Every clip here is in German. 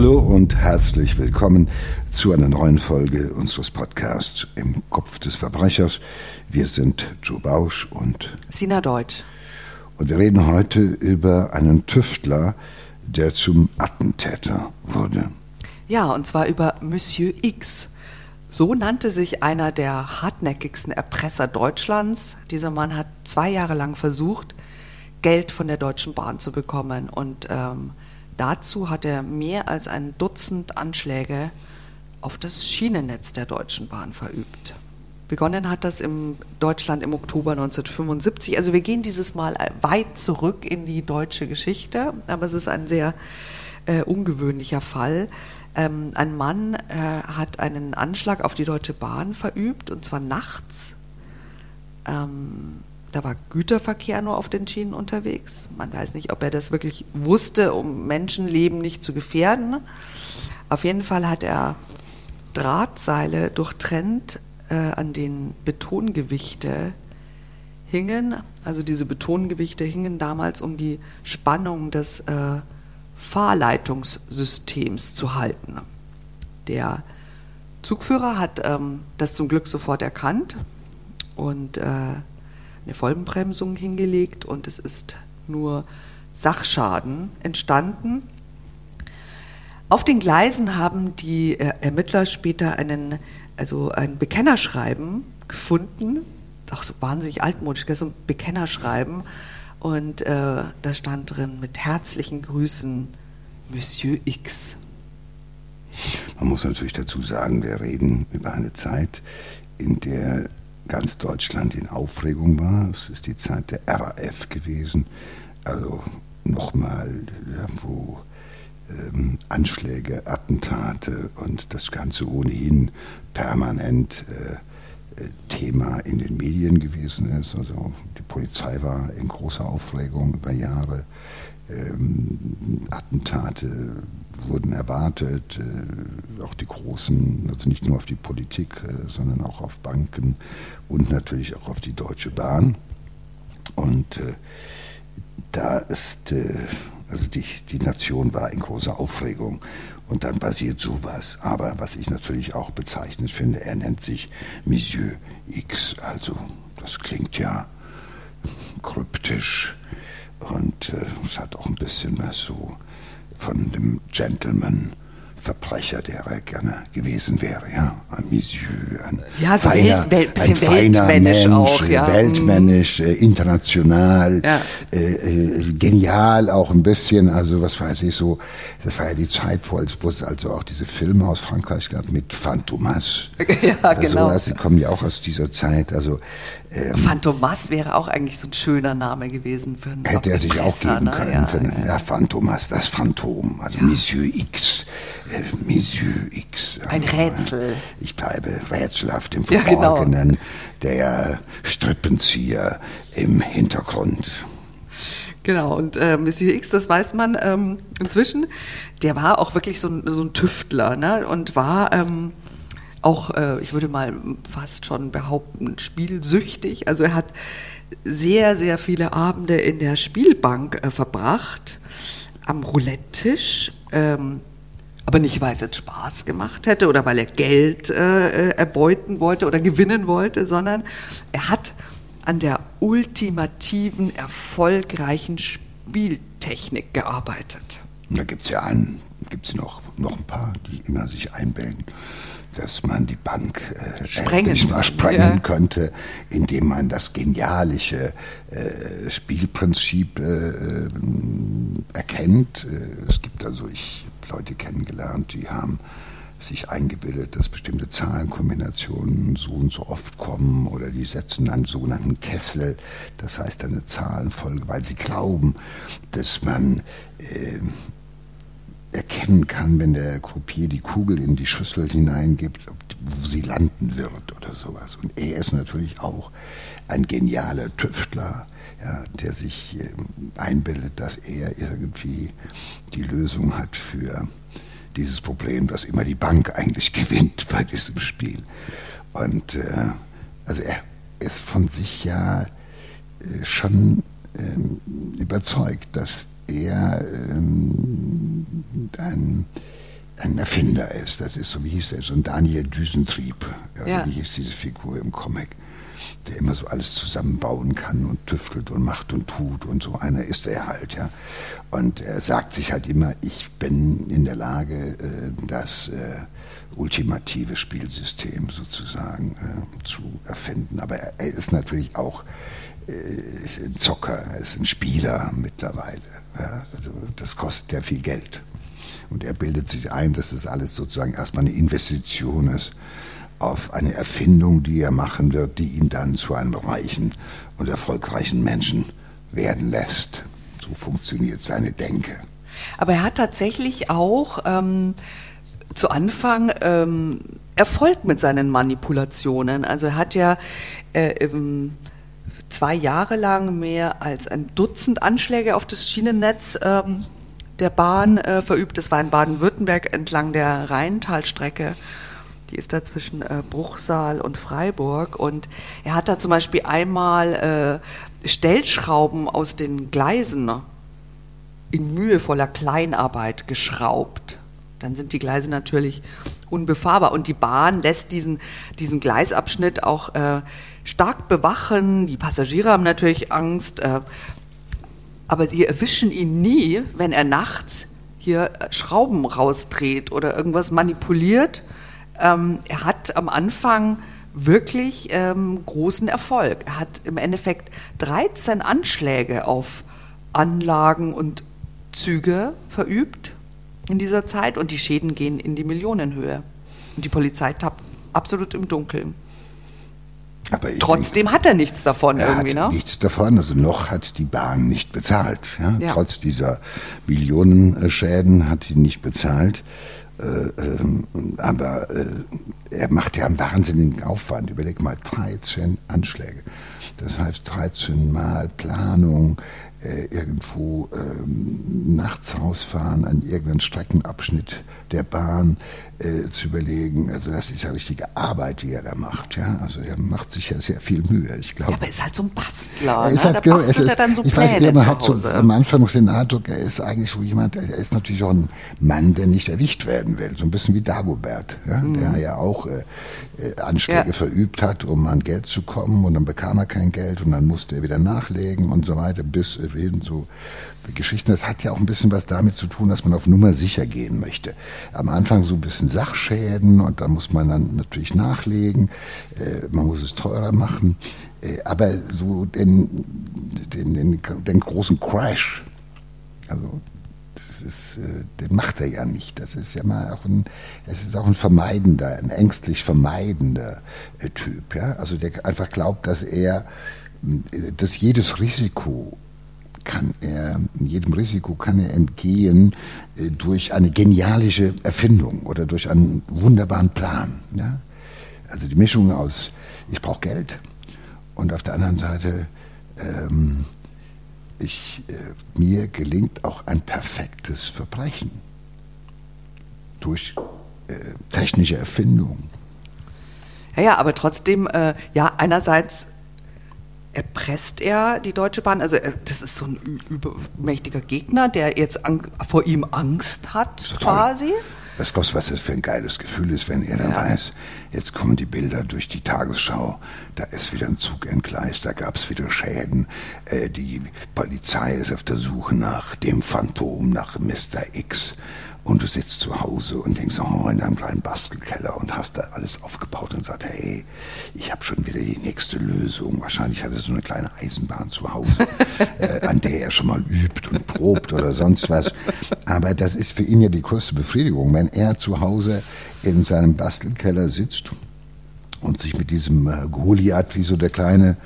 Hallo und herzlich willkommen zu einer neuen Folge unseres Podcasts Im Kopf des Verbrechers. Wir sind Joe Bausch und Sina Deutsch. Und wir reden heute über einen Tüftler, der zum Attentäter wurde. Ja, und zwar über Monsieur X. So nannte sich einer der hartnäckigsten Erpresser Deutschlands. Dieser Mann hat zwei Jahre lang versucht, Geld von der Deutschen Bahn zu bekommen. Und ähm, dazu hat er mehr als ein Dutzend Anschläge auf das Schienennetz der Deutschen Bahn verübt. Begonnen hat das in Deutschland im Oktober 1975. Also wir gehen dieses Mal weit zurück in die deutsche Geschichte, aber es ist ein sehr äh, ungewöhnlicher Fall. Ähm, ein Mann äh, hat einen Anschlag auf die Deutsche Bahn verübt, und zwar nachts. Ähm, da war Güterverkehr nur auf den Schienen unterwegs. Man weiß nicht, ob er das wirklich wusste, um Menschenleben nicht zu gefährden. Auf jeden Fall hat er Drahtseile durchtrennt, äh, an denen Betongewichte hingen. Also diese Betongewichte hingen damals, um die Spannung des äh, Fahrleitungssystems zu halten. Der Zugführer hat ähm, das zum Glück sofort erkannt und äh, eine Vollbremsung hingelegt und es ist nur Sachschaden entstanden. Auf den Gleisen haben die äh, Ermittler später einen, also ein Bekennerschreiben gefunden, auch so wahnsinnig altmodisch, so ein Bekennerschreiben. Und äh, da stand drin mit herzlichen Grüßen Monsieur X. Man muss natürlich dazu sagen, wir reden über eine Zeit, in der ganz Deutschland in Aufregung war. Es ist die Zeit der RAF gewesen. Also nochmal, wo ähm, Anschläge, Attentate und das Ganze ohnehin permanent äh, äh, Thema in den Medien gewesen ist. Also die Polizei war in großer Aufregung über Jahre. Ähm, Attentate wurden erwartet, äh, auch die großen, also nicht nur auf die Politik, äh, sondern auch auf Banken und natürlich auch auf die Deutsche Bahn. Und äh, da ist, also die, die Nation war in großer Aufregung. Und dann passiert sowas. Aber was ich natürlich auch bezeichnet finde, er nennt sich Monsieur X. Also das klingt ja kryptisch und äh, es hat auch ein bisschen was so von dem Gentleman. Verbrecher, der er gerne gewesen wäre, ja, ein Monsieur, ein ja, so feiner, Welt, Welt, ein feiner Mensch, auch, ja. weltmännisch, äh, international, ja. äh, äh, genial auch ein bisschen, also was weiß ich so, das war ja die Zeit, wo, wo es also auch diese Filme aus Frankreich gab mit Phantomas. ja, also, genau. Also, die kommen ja auch aus dieser Zeit, also ähm, Phantomas wäre auch eigentlich so ein schöner Name gewesen für einen Hätte er sich Presser, auch geben können. Ja, für einen, ja, Phantomas, das Phantom, also Monsieur X. Monsieur X. Ein Rätsel. Ich bleibe rätselhaft im Ja, genau. Verborgenen, der Strippenzieher im Hintergrund. Genau, und äh, Monsieur X, das weiß man ähm, inzwischen, der war auch wirklich so ein, so ein Tüftler ne? und war ähm, auch, äh, ich würde mal fast schon behaupten, spielsüchtig. Also er hat sehr, sehr viele Abende in der Spielbank äh, verbracht, am Roulette-Tisch. Ähm, aber nicht, weil es jetzt Spaß gemacht hätte oder weil er Geld äh, erbeuten wollte oder gewinnen wollte, sondern er hat an der ultimativen, erfolgreichen Spieltechnik gearbeitet. Da gibt es ja einen, gibt noch, noch ein paar, die immer sich einbilden, dass man die Bank äh, sprengen, mal sprengen ja. könnte, indem man das genialische äh, Spielprinzip äh, erkennt. Äh, es gibt also, ich Leute kennengelernt, die haben sich eingebildet, dass bestimmte Zahlenkombinationen so und so oft kommen oder die setzen einen sogenannten Kessel, das heißt eine Zahlenfolge, weil sie glauben, dass man äh, erkennen kann, wenn der Croupier die Kugel in die Schüssel hineingibt, wo sie landen wird oder sowas. Und er ist natürlich auch ein genialer Tüftler, ja, der sich äh, einbildet, dass er irgendwie die Lösung hat für dieses Problem, dass immer die Bank eigentlich gewinnt bei diesem Spiel. Und äh, also er ist von sich ja äh, schon ähm, überzeugt, dass er ähm, ein ein Erfinder ist. Das ist so, wie hieß der, so ein Daniel Düsentrieb. Ja, Ja. Wie hieß diese Figur im Comic? Der immer so alles zusammenbauen kann und tüftelt und macht und tut und so einer ist er halt, ja. Und er sagt sich halt immer, ich bin in der Lage, äh, das äh, ultimative Spielsystem sozusagen äh, zu erfinden. Aber er, ist natürlich auch ein Zocker, er ist ein Spieler mittlerweile. Also das kostet ja viel Geld. Und er bildet sich ein, dass das alles sozusagen erstmal eine Investition ist auf eine Erfindung, die er machen wird, die ihn dann zu einem reichen und erfolgreichen Menschen werden lässt. So funktioniert seine Denke. Aber er hat tatsächlich auch ähm, zu Anfang ähm, Erfolg mit seinen Manipulationen. Also er hat ja äh, zwei Jahre lang mehr als ein Dutzend Anschläge auf das Schienennetz ähm, der Bahn äh, verübt. Das war in Baden-Württemberg entlang der Rheintalstrecke. Die ist da zwischen äh, Bruchsal und Freiburg. Und er hat da zum Beispiel einmal äh, Stellschrauben aus den Gleisen in mühevoller Kleinarbeit geschraubt. Dann sind die Gleise natürlich unbefahrbar und die Bahn lässt diesen, diesen Gleisabschnitt auch äh, stark bewachen. Die Passagiere haben natürlich Angst, äh, aber sie erwischen ihn nie, wenn er nachts hier äh, Schrauben rausdreht oder irgendwas manipuliert. Ähm, er hat am Anfang wirklich ähm, großen Erfolg. Er hat im Endeffekt 13 Anschläge auf Anlagen und Züge verübt in dieser Zeit und die Schäden gehen in die Millionenhöhe. Und die Polizei tappt absolut im Dunkeln. Trotzdem hat er nichts davon Er irgendwie, hat ne? nichts davon, also noch hat die Bahn nicht bezahlt. Ja? Ja. Trotz dieser Millionenschäden hat sie nicht bezahlt. Äh, ähm, aber äh, er macht ja einen wahnsinnigen Aufwand. Überleg mal, 13 Anschläge. Das heißt 13 Mal Planung, äh, irgendwo ähm, nachts rausfahren an irgendeinen Streckenabschnitt der Bahn äh, zu überlegen. Also das ist ja richtige Arbeit, die er da macht. Ja? Also er macht sich ja sehr viel Mühe. Ich glaube, Ja, aber er ist halt so ein Bastler. er ist ne? halt da genau, bastelt es er ist, dann so ich weiß, Pläne man hat so am Anfang noch den Eindruck, er ist eigentlich so jemand, er ist natürlich auch ein Mann, der nicht erwischt werden will. So ein bisschen wie Dagobert, ja? der ja auch äh, äh, Anschläge Mhm. Ja. verübt hat, um an Geld zu kommen und dann bekam er kein Geld und dann musste er wieder nachlegen und so weiter, bis hin so Geschichten. Das hat ja auch ein bisschen was damit zu tun, dass man auf Nummer sicher gehen möchte. Am Anfang so ein bisschen Sachschäden und da muss man dann natürlich nachlegen. Äh, man muss es teurer machen. Äh, aber so den, den, den, den großen Crash, also das ist, äh, den macht er ja nicht. Das ist ja mal auch ein, es ist auch ein vermeidender, ein ängstlich vermeidender äh, Typ. Ja? Also der einfach glaubt, dass er, äh, dass jedes Risiko kann er, jedem Risiko kann er entgehen äh, durch eine genialische Erfindung oder durch einen wunderbaren Plan. Ja? Also die Mischung aus, ich brauche Geld und auf der anderen Seite, ähm, ich, äh, mir gelingt auch ein perfektes Verbrechen durch äh, technische Erfindung. Ja, ja, aber trotzdem, äh, ja, einerseits erpresst er die Deutsche Bahn, also äh, das ist so ein übermächtiger Gegner, der jetzt vor ihm Angst hat, quasi. Was glaubst du, was das für ein geiles Gefühl ist, wenn er dann Ja. weiß, jetzt kommen die Bilder durch die Tagesschau, da ist wieder ein Zug entgleist, da gab es wieder Schäden, äh, die Polizei ist auf der Suche nach dem Phantom, nach Mr. X. Und du sitzt zu Hause und denkst, oh, in deinem kleinen Bastelkeller und hast da alles aufgebaut und sagst, hey, ich habe schon wieder die nächste Lösung. Wahrscheinlich hat er so eine kleine Eisenbahn zu Hause, äh, an der er schon mal übt und probt oder sonst was. Aber das ist für ihn ja die größte Befriedigung, wenn er zu Hause in seinem Bastelkeller sitzt und sich mit diesem äh, Goliath, wie so der kleine,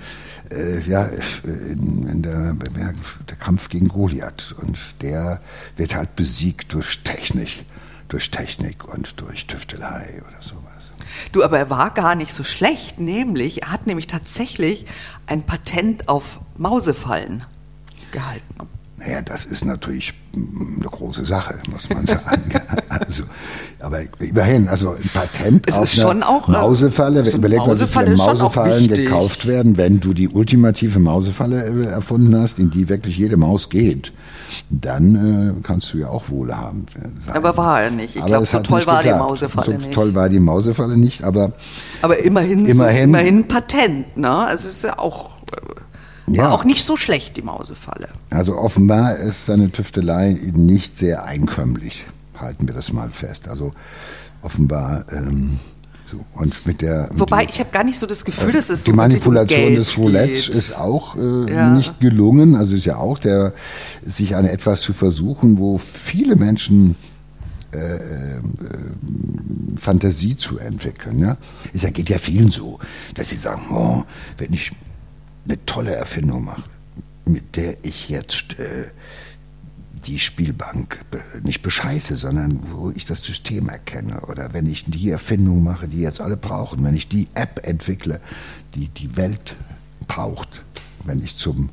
äh, ja, in, in der, der Kampf gegen Goliath. Und der wird halt besiegt durch Technik, durch Technik und durch Tüftelei oder sowas. Du, aber er war gar nicht so schlecht, nämlich, er hat nämlich tatsächlich ein Patent auf Mausefallen gehalten. Naja, das ist natürlich eine große Sache, muss man sagen. also, aber immerhin, also ein Patent es auf ist schon auch, eine Mausefalle, so eine überleg mal, wie viele Mausefallen gekauft werden, wenn du die ultimative Mausefalle äh, erfunden hast, in die wirklich jede Maus geht. Dann äh, kannst du ja auch wohlhabend sein. Aber war er nicht. Ich glaube, so toll war die geklappt. Mausefalle so nicht. toll war die Mausefalle nicht, aber Aber immerhin, Immerhin. So, immerhin Patent, ne? Also ist ja auch, äh, Ja. war auch nicht so schlecht, die Mausefalle. Also offenbar ist seine Tüftelei nicht sehr einkömmlich, halten wir das mal fest. Also offenbar ähm, so und mit der Wobei, die, ich habe gar nicht so das Gefühl, dass es so die wirklich Manipulation um des Roulettes geht. ist auch äh, Ja. nicht gelungen. Also ist ja auch der sich an etwas zu versuchen, wo viele Menschen äh, äh, Fantasie zu entwickeln. Ja? Es geht ja vielen so, dass sie sagen, oh, wenn ich eine tolle Erfindung mache, mit der ich jetzt äh, die Spielbank nicht bescheiße, sondern wo ich das System erkenne. Oder wenn ich die Erfindung mache, die jetzt alle brauchen, wenn ich die App entwickle, die die Welt braucht, wenn ich zum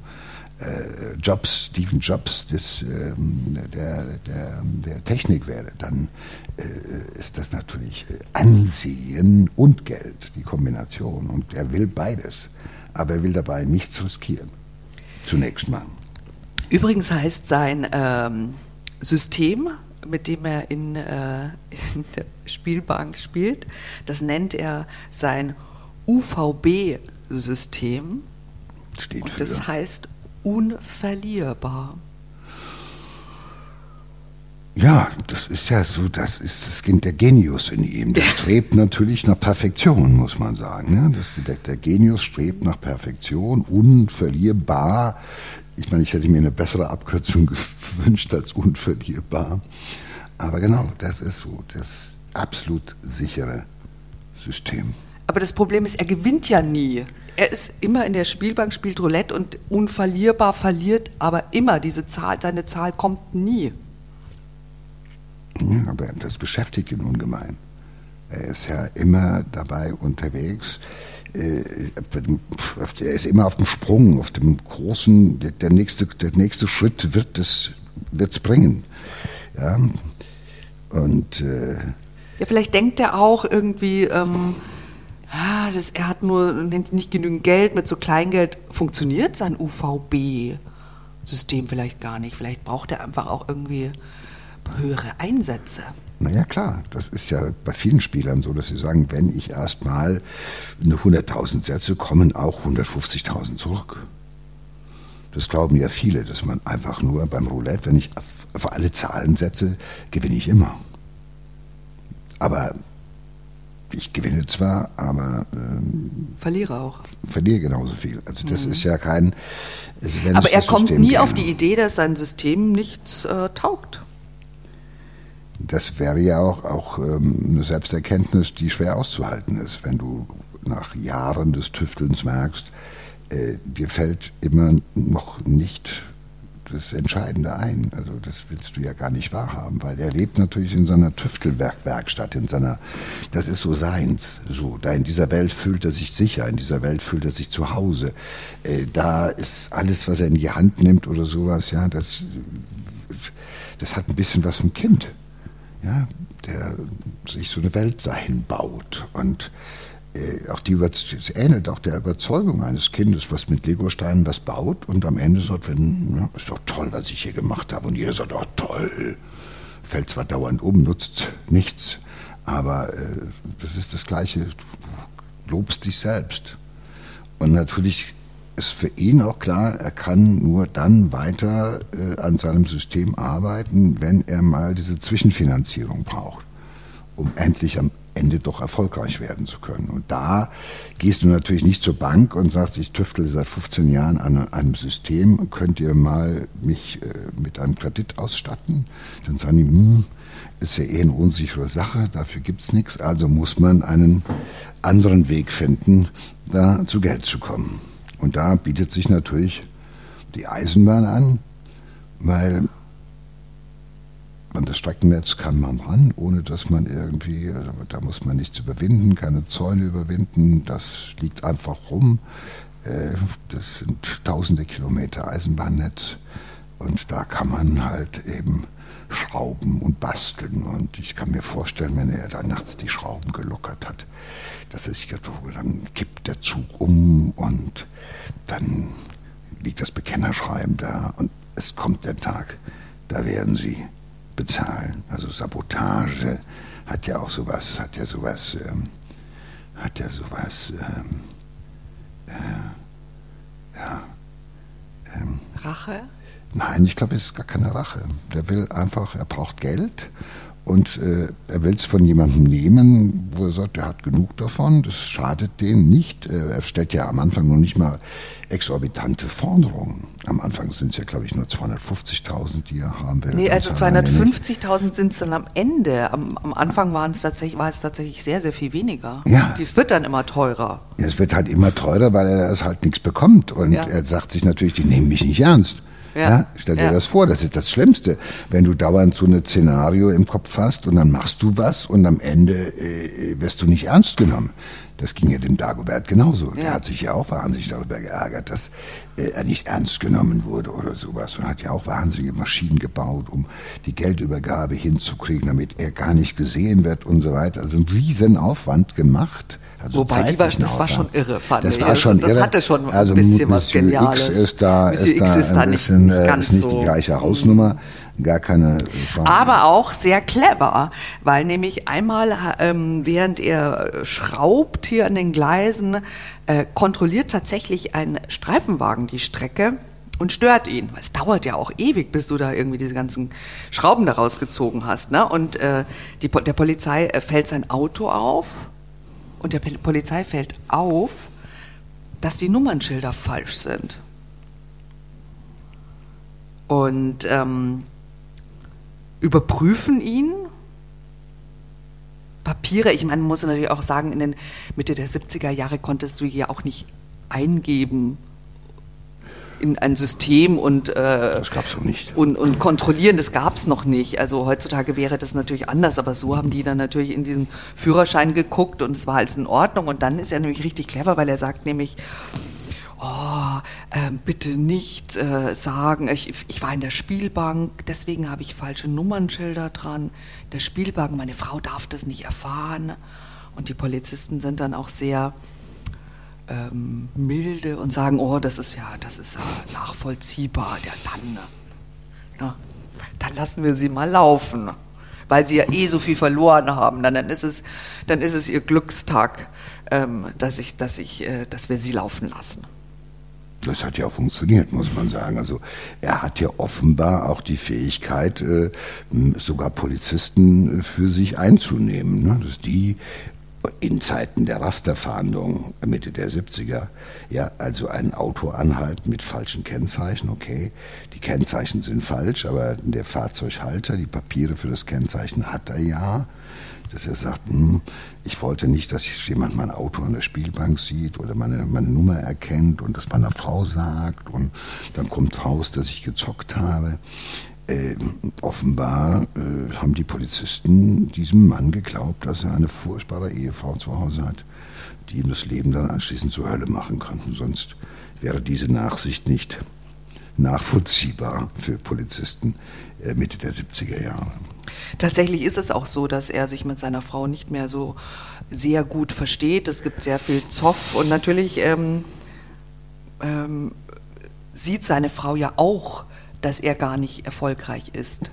äh, Jobs, Stephen Jobs des, ähm, der, der, der Technik werde, dann äh, ist das natürlich äh, Ansehen und Geld, die Kombination. Und er will beides. Aber er will dabei nichts riskieren. Zunächst mal. Übrigens heißt sein ähm, System, mit dem er in, äh, in der Spielbank spielt, das nennt er sein UVB-System. Steht Und für. das heißt unverlierbar. Ja, das ist ja so, das ist das Kind der Genius in ihm. Der strebt natürlich nach Perfektion, muss man sagen. Ne? Das, der, der Genius strebt nach Perfektion, unverlierbar. Ich meine, ich hätte mir eine bessere Abkürzung gewünscht als unverlierbar. Aber genau, das ist so das absolut sichere System. Aber das Problem ist, er gewinnt ja nie. Er ist immer in der Spielbank, spielt Roulette und unverlierbar verliert, aber immer diese Zahl, seine Zahl kommt nie. Ja, aber das beschäftigt ihn ungemein. Er ist ja immer dabei unterwegs. Äh, Er ist immer auf dem Sprung, auf dem großen, der, nächste, der nächste Schritt wird es wird's bringen. Ja? Und äh, Ja, vielleicht denkt er auch irgendwie, ähm, ah, das, er hat nur nicht genügend Geld, mit so Kleingeld funktioniert sein UVB-System vielleicht gar nicht. Vielleicht braucht er einfach auch irgendwie höhere Einsätze. naja, klar, das ist ja bei vielen Spielern so, dass sie sagen, wenn ich erstmal eine 100.000 setze, kommen auch 150.000 zurück. Das glauben ja viele, dass man einfach nur beim Roulette, wenn ich auf, alle Zahlen setze, gewinne ich immer. Aber ich gewinne zwar, aber ähm, Verliere auch. verliere genauso viel. Also das ist ja kein. Mhm. Aber er kommt System nie gäbe. auf die Idee, dass sein System nichts äh, taugt. Das wäre ja auch, auch ähm, eine Selbsterkenntnis, die schwer auszuhalten ist, wenn du nach Jahren des Tüftelns merkst, äh, dir fällt immer noch nicht das Entscheidende ein. Also das willst du ja gar nicht wahrhaben, weil er lebt natürlich in seiner Tüftelwerkstatt, in seiner, das ist so seins. So, da in dieser Welt fühlt er sich sicher, in dieser Welt fühlt er sich zu Hause. Äh, da ist alles, was er in die Hand nimmt oder sowas, ja, das, das hat ein bisschen was vom Kind ja, der sich so eine Welt dahin baut. Und äh, auch die es ähnelt auch der Überzeugung eines Kindes, was mit Legosteinen was baut und am Ende sagt, wenn, ja, ist doch toll, was ich hier gemacht habe. Und jeder sagt, oh toll. Fällt zwar dauernd um, nutzt nichts, aber äh, das ist das Gleiche. Du lobst dich selbst. Und natürlich ist für ihn auch klar, er kann nur dann weiter äh, an seinem System arbeiten, wenn er mal diese Zwischenfinanzierung braucht, um endlich am Ende doch erfolgreich werden zu können. Und da gehst du natürlich nicht zur Bank und sagst, ich tüftle seit 15 Jahren an einem System, könnt ihr mal mich äh, mit einem Kredit ausstatten? Dann sagen die, hm, ist ja eh eine unsichere Sache, dafür gibt es nichts, also muss man einen anderen Weg finden, da zu Geld zu kommen. Und da bietet sich natürlich die Eisenbahn an, weil an das Streckennetz kann man ran, ohne dass man irgendwie, da muss man nichts überwinden, keine Zäune überwinden, das liegt einfach rum. Äh, Das sind tausende Kilometer Eisenbahnnetz Und da kann man halt eben schrauben und basteln. Und ich kann mir vorstellen, wenn er dann nachts die Schrauben gelockert hat, dass er sich dann kippt der Zug um und dann liegt das Bekennerschreiben da und es kommt der Tag, da werden sie bezahlen. Also Sabotage hat ja auch sowas, hat ja sowas, ähm, hat ja sowas, ähm, äh, ja. Ähm, Rache? Nein, ich glaube, es ist gar keine Rache. Der will einfach, er braucht Geld und äh, er will es von jemandem nehmen, wo er sagt, er hat genug davon, das schadet denen nicht. Äh, er stellt ja am Anfang noch nicht mal exorbitante Forderungen. Am Anfang sind es ja, glaube ich, nur 250.000, die er haben will. Nee, also 250.000 sind es dann am Ende. Am, am Anfang waren es tatsächlich, war es tatsächlich sehr, sehr viel weniger. Ja. Es wird dann immer teurer. Ja, es wird halt immer teurer, weil er das halt nichts bekommt. Und ja. er sagt sich natürlich, die nehmen mich nicht ernst. Ja. ja. stell dir ja. das vor, das ist das Schlimmste, wenn du dauernd so ein Szenario im Kopf hast und dann machst du was und am Ende äh, wirst du nicht ernst genommen. Das ging ja dem Dagobert genauso. Der hat sich ja auch wahnsinnig darüber geärgert, dass äh, er nicht ernst genommen wurde oder sowas und hat ja auch wahnsinnige Maschinen gebaut, um die Geldübergabe hinzukriegen, damit er gar nicht gesehen wird und so weiter. Also einen riesen Aufwand gemacht. Also Wobei, die war, das war schon irre, fand das ich. War schon das irre. hatte schon also ein bisschen was Geniales. X ist da, ist da ist ein bisschen, nicht, äh, ist nicht so die gleiche Hausnummer. Gar keine Frage. Aber auch sehr clever, weil nämlich einmal, ähm, während er schraubt hier an den Gleisen, äh, kontrolliert tatsächlich ein Streifenwagen die Strecke und stört ihn. Es dauert ja auch ewig, bis du da irgendwie diese ganzen Schrauben daraus gezogen hast. Ne? Und äh, die, der Polizei äh, fällt sein Auto auf und der Polizei fällt auf, dass die Nummernschilder falsch sind. Und ähm, überprüfen ihn. Papiere, ich meine, man muss natürlich auch sagen, in den Mitte der 70er Jahre konntest du ja auch nicht eingeben, in ein System und, äh, das gab's noch nicht. Und, und kontrollieren, das gab es noch nicht. Also heutzutage wäre das natürlich anders, aber so haben die dann natürlich in diesen Führerschein geguckt und es war alles in Ordnung. Und dann ist er nämlich richtig clever, weil er sagt nämlich, oh, äh, bitte nicht äh, sagen, ich, ich war in der Spielbank, deswegen habe ich falsche Nummernschilder dran. Der Spielbank, meine Frau darf das nicht erfahren. Und die Polizisten sind dann auch sehr ähm, milde und sagen, oh, das ist ja, das ist ja nachvollziehbar, der dann, na, dann lassen wir sie mal laufen, weil sie ja eh so viel verloren haben. Dann, dann ist es, dann ist es ihr Glückstag, ähm, dass ich, dass ich, äh, dass wir sie laufen lassen. Das hat ja auch funktioniert, muss man sagen. Also er hat ja offenbar auch die Fähigkeit, äh, sogar Polizisten äh, für sich einzunehmen. Ne? Dass die in Zeiten der Rasterfahndung Mitte der 70er, ja, also ein Auto anhalten mit falschen Kennzeichen, okay, die Kennzeichen sind falsch, aber der Fahrzeughalter, die Papiere für das Kennzeichen hat er ja, dass er sagt, hm, ich wollte nicht, dass jemand mein Auto an der Spielbank sieht oder meine, meine Nummer erkennt und das meiner Frau sagt und dann kommt raus, dass ich gezockt habe. Äh, offenbar äh, haben die Polizisten diesem Mann geglaubt, dass er eine furchtbare Ehefrau zu Hause hat, die ihm das Leben dann anschließend zur Hölle machen könnten. Sonst wäre diese Nachsicht nicht nachvollziehbar für Polizisten äh, Mitte der 70er Jahre. Tatsächlich ist es auch so, dass er sich mit seiner Frau nicht mehr so sehr gut versteht. Es gibt sehr viel Zoff und natürlich ähm, ähm, sieht seine Frau ja auch dass er gar nicht erfolgreich ist.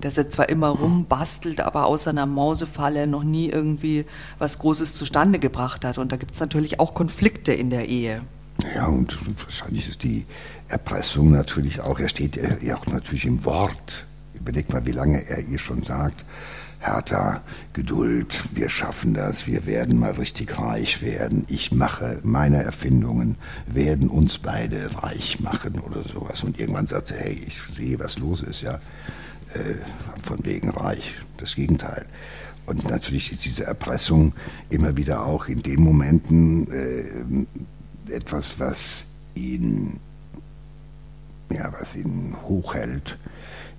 Dass er zwar immer rumbastelt, aber außer einer Mausefalle noch nie irgendwie was Großes zustande gebracht hat. Und da gibt es natürlich auch Konflikte in der Ehe. Ja, und wahrscheinlich ist die Erpressung natürlich auch, er steht ja auch natürlich im Wort. Überleg mal, wie lange er ihr schon sagt, Hertha, Geduld, wir schaffen das, wir werden mal richtig reich werden. Ich mache, meine Erfindungen werden uns beide reich machen oder sowas. Und irgendwann sagt sie, hey, ich sehe, was los ist, ja. Äh, von wegen reich. Das Gegenteil. Und natürlich ist diese Erpressung immer wieder auch in den Momenten äh, etwas, was ihn, ja, was ihn hochhält,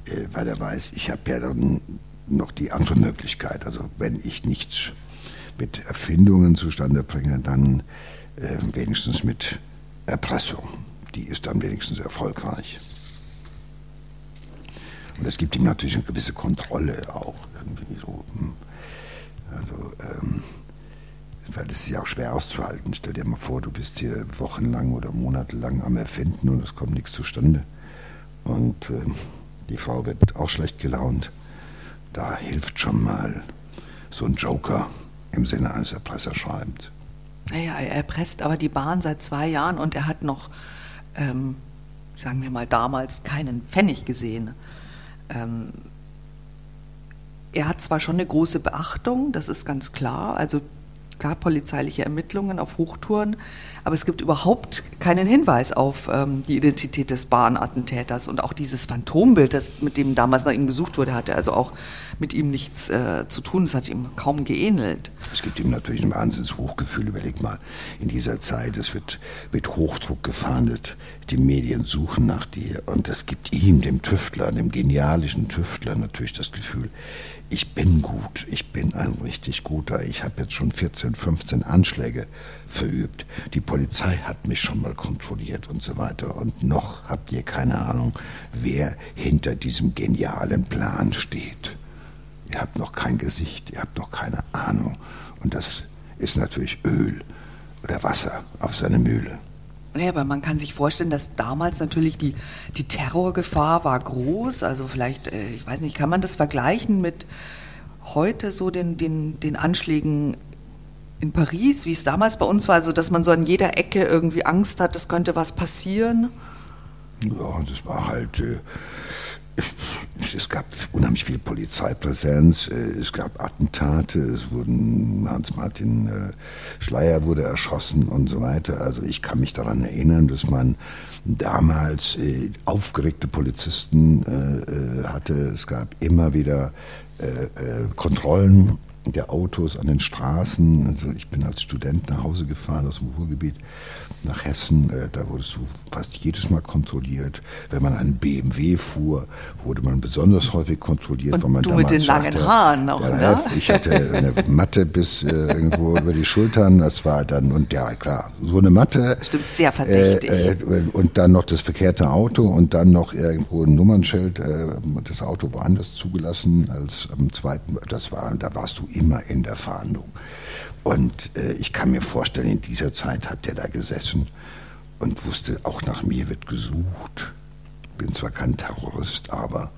äh, weil er weiß, ich habe ja dann noch die andere Möglichkeit. Also wenn ich nichts mit Erfindungen zustande bringe, dann äh, wenigstens mit Erpressung. Die ist dann wenigstens erfolgreich. Und es gibt ihm natürlich eine gewisse Kontrolle auch irgendwie so. Hm. Also, ähm, weil das ist ja auch schwer auszuhalten. Stell dir mal vor, du bist hier wochenlang oder monatelang am Erfinden und es kommt nichts zustande. Und äh, die Frau wird auch schlecht gelaunt. Da hilft schon mal so ein Joker im Sinne eines Erpresserschreibens. Naja, er erpresst aber die Bahn seit zwei Jahren und er hat noch, ähm, sagen wir mal, damals keinen Pfennig gesehen. Ähm, er hat zwar schon eine große Beachtung, das ist ganz klar, also gab polizeiliche Ermittlungen auf Hochtouren, aber es gibt überhaupt keinen Hinweis auf ähm, die Identität des Bahnattentäters und auch dieses Phantombild, das mit dem damals nach ihm gesucht wurde, hatte also auch mit ihm nichts äh, zu tun, es hat ihm kaum geähnelt. Es gibt ihm natürlich ein Wahnsinnshochgefühl, überleg mal, in dieser Zeit, es wird mit Hochdruck gefahndet, die Medien suchen nach dir und das gibt ihm, dem Tüftler, dem genialischen Tüftler natürlich das Gefühl, ich bin gut, ich bin ein richtig guter, ich habe jetzt schon 14, 15 Anschläge verübt, die Polizei hat mich schon mal kontrolliert und so weiter. Und noch habt ihr keine Ahnung, wer hinter diesem genialen Plan steht. Ihr habt noch kein Gesicht, ihr habt noch keine Ahnung. Und das ist natürlich Öl oder Wasser auf seine Mühle. Ja, aber man kann sich vorstellen, dass damals natürlich die, die Terrorgefahr war groß. Also vielleicht, äh, ich weiß nicht, kann man das vergleichen mit heute so den, den, den Anschlägen in Paris, wie es damals bei uns war? Also, dass man so an jeder Ecke irgendwie Angst hat, es könnte was passieren? Ja, das war halt. Äh es gab unheimlich viel Polizeipräsenz, äh, es gab Attentate, es wurden Hans-Martin äh, Schleier wurde erschossen und so weiter. Also ich kann mich daran erinnern, dass man damals äh, aufgeregte Polizisten hatte. Es gab immer wieder Kontrollen der Autos an den Straßen. Also ich bin als Student nach Hause gefahren aus dem Ruhrgebiet nach Hessen. Äh, da wurdest du fast jedes Mal kontrolliert. Wenn man einen BMW fuhr, wurde man besonders häufig kontrolliert. Und weil man du mit den langen sagte, Haaren noch, der ne? Ich hatte eine Matte bis äh, irgendwo über die Schultern. Das war dann, und ja klar, so eine Matte. Stimmt, sehr verdächtig. Äh, äh, und dann noch das verkehrte Auto und dann noch irgendwo ein Nummernschild. Äh, das Auto war anders zugelassen als am zweiten. Das war, da warst du immer in der Fahndung. Und äh, ich kann mir vorstellen, in dieser Zeit hat der da gesessen und wusste, auch nach mir wird gesucht. Bin zwar kein Terrorist, aber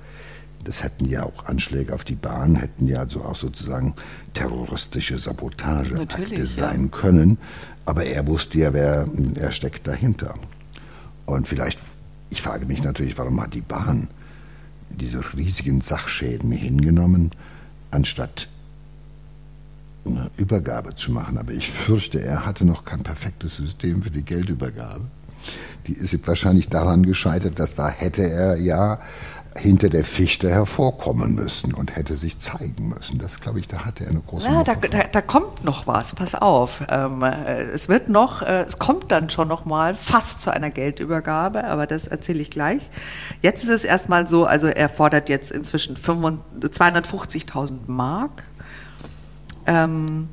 das hätten ja auch Anschläge auf die Bahn, hätten ja also auch sozusagen terroristische Sabotageakte sein ja. können. Aber er wusste ja, wer er steckt dahinter. Und vielleicht, ich frage mich natürlich, warum hat die Bahn diese riesigen Sachschäden hingenommen, anstatt eine Übergabe zu machen. Aber ich fürchte, er hatte noch kein perfektes System für die Geldübergabe. Die ist wahrscheinlich daran gescheitert, dass da hätte er ja hinter der Fichte hervorkommen müssen und hätte sich zeigen müssen. Das glaube ich, da hatte er eine große Ja, da, da, da, kommt noch was, pass auf. Ähm, äh, es wird noch, äh, es kommt dann schon noch mal fast zu einer Geldübergabe, aber das erzähle ich gleich. Jetzt ist es erstmal so, also er fordert jetzt inzwischen 250.000 Mark ähm,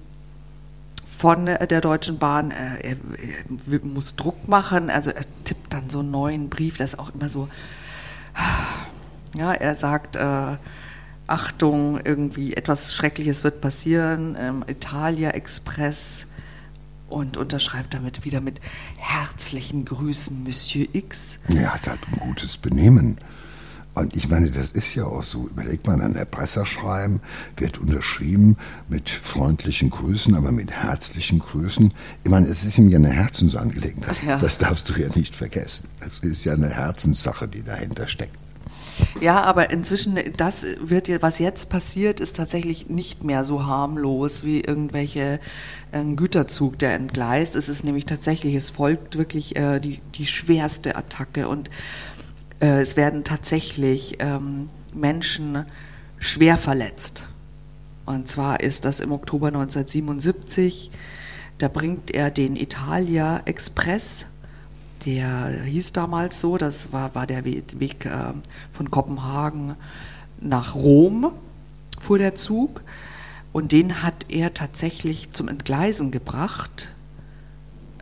von der Deutschen Bahn. Äh, er, muss Druck machen, also er tippt dann so einen neuen Brief, das ist auch immer so. Ja, er sagt, äh, Achtung, irgendwie etwas Schreckliches wird passieren, ähm, Italia Express und unterschreibt damit wieder mit herzlichen Grüßen, Monsieur X. Er hat halt ein gutes Benehmen. Und ich meine, das ist ja auch so. Überlegt man an Erpresserschreiben, wird unterschrieben mit freundlichen Grüßen, aber mit herzlichen Grüßen. Ich meine, es ist ihm ja eine Herzensangelegenheit. Ja. Das darfst du ja nicht vergessen. Es ist ja eine Herzenssache, die dahinter steckt. Ja, aber inzwischen, das wird, was jetzt passiert, ist tatsächlich nicht mehr so harmlos wie irgendwelche ein Güterzug, der entgleist. Es ist nämlich tatsächlich, es folgt wirklich äh, die, die schwerste Attacke und äh, es werden tatsächlich ähm, Menschen schwer verletzt. Und zwar ist das im Oktober 1977. Da bringt er den Italia Express, der hieß damals so, das war, war der Weg äh, von Kopenhagen nach Rom, fuhr der Zug. Und den hat er tatsächlich zum Entgleisen gebracht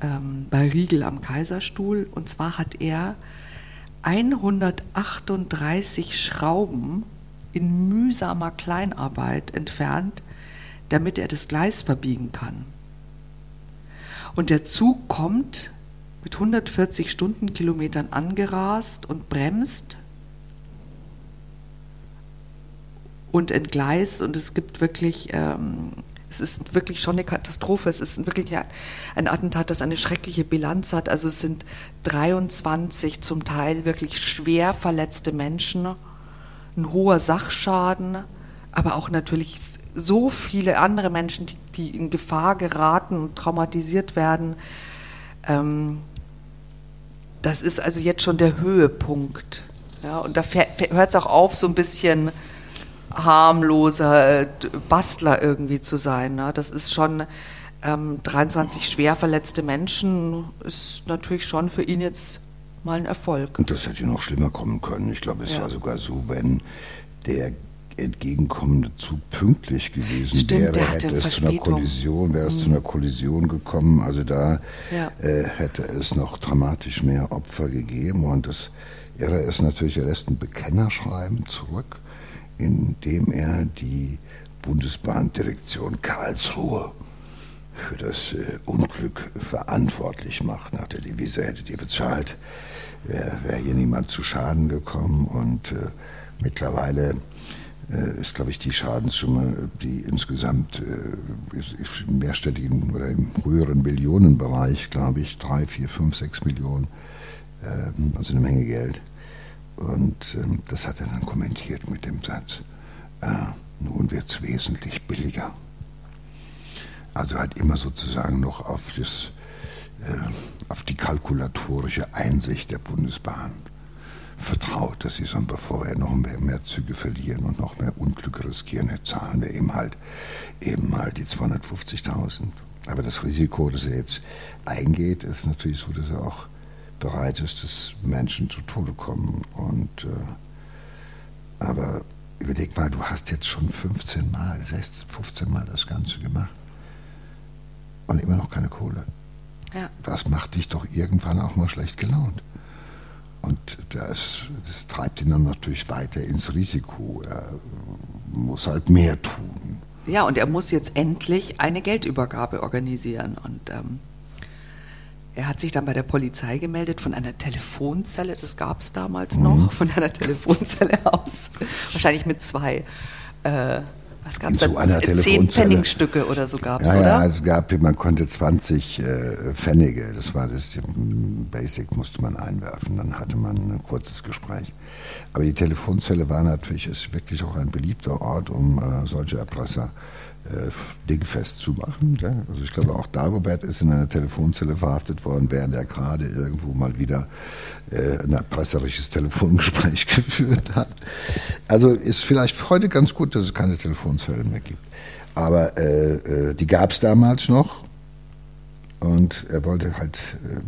ähm, bei Riegel am Kaiserstuhl. Und zwar hat er 138 Schrauben in mühsamer Kleinarbeit entfernt, damit er das Gleis verbiegen kann. Und der Zug kommt mit 140 Stundenkilometern angerast und bremst und entgleist und es gibt wirklich, ähm, es ist wirklich schon eine Katastrophe, es ist wirklich ein Attentat, das eine schreckliche Bilanz hat. Also es sind 23 zum Teil wirklich schwer verletzte Menschen, ein hoher Sachschaden, aber auch natürlich so viele andere Menschen, die, die in Gefahr geraten und traumatisiert werden. Ähm, das ist also jetzt schon der Höhepunkt. Ja, und da hört es auch auf, so ein bisschen harmloser Bastler irgendwie zu sein. Ne? Das ist schon ähm, 23 schwer verletzte Menschen, ist natürlich schon für ihn jetzt mal ein Erfolg. Und das hätte noch schlimmer kommen können. Ich glaube, es ja. war sogar so, wenn der entgegenkommende Zug pünktlich gewesen Stimmt, wäre, hätte es zu einer Kollision, wäre es mhm. zu einer Kollision gekommen. Also da ja. äh, hätte es noch dramatisch mehr Opfer gegeben. Und das Irre ist natürlich, er lässt ein Bekennerschreiben zurück, in dem er die Bundesbahndirektion Karlsruhe für das äh, Unglück verantwortlich macht. Nach der Devise hättet ihr bezahlt, wäre wär hier niemand zu Schaden gekommen. Und äh, mittlerweile äh, ist, glaube ich, die Schadenssumme, die insgesamt äh, im mehrstelligen oder im höheren Millionenbereich, glaube ich, drei, vier, fünf, sechs Millionen, ähm, also eine Menge Geld. Und ähm, das hat er dann kommentiert mit dem Satz, äh, nun wird es wesentlich billiger. Also hat immer sozusagen noch auf, das, auf die kalkulatorische Einsicht der Bundesbahn vertraut, dass sie dann, bevor wir noch mehr, mehr Züge verlieren und noch mehr Unglück riskieren, zahlen wir eben halt eben mal die 250.000. Aber das Risiko, das er jetzt eingeht, ist natürlich so, dass er auch bereit ist, dass Menschen zu Tode kommen. Und, äh, aber überleg mal, du hast jetzt schon 15 Mal, 16, 15 Mal das Ganze gemacht und immer noch keine Kohle. Ja. Das macht dich doch irgendwann auch mal schlecht gelaunt. Und das, das treibt ihn dann natürlich weiter ins Risiko. Er muss halt mehr tun. Ja, und er muss jetzt endlich eine Geldübergabe organisieren. Und ähm, er hat sich dann bei der Polizei gemeldet von einer Telefonzelle, das gab es damals mhm. noch, von einer Telefonzelle aus. Wahrscheinlich mit zwei äh, was gab es da? Zehn Pfennigstücke oder so gab es, ja, oder? Ja, es gab, man konnte 20 äh, Pfennige, das war das Basic, musste man einwerfen, dann hatte man ein kurzes Gespräch. Aber die Telefonzelle war natürlich, ist wirklich auch ein beliebter Ort, um äh, solche Erpresser äh, dingfest zu machen. Ja? Also ich glaube, auch Dagobert ist in einer Telefonzelle verhaftet worden, während er gerade irgendwo mal wieder äh, ein erpresserisches Telefongespräch geführt hat. Also ist vielleicht heute ganz gut, dass es keine Telefonzelle mehr gibt. Aber äh, äh die gab es damals noch. Und er wollte halt äh,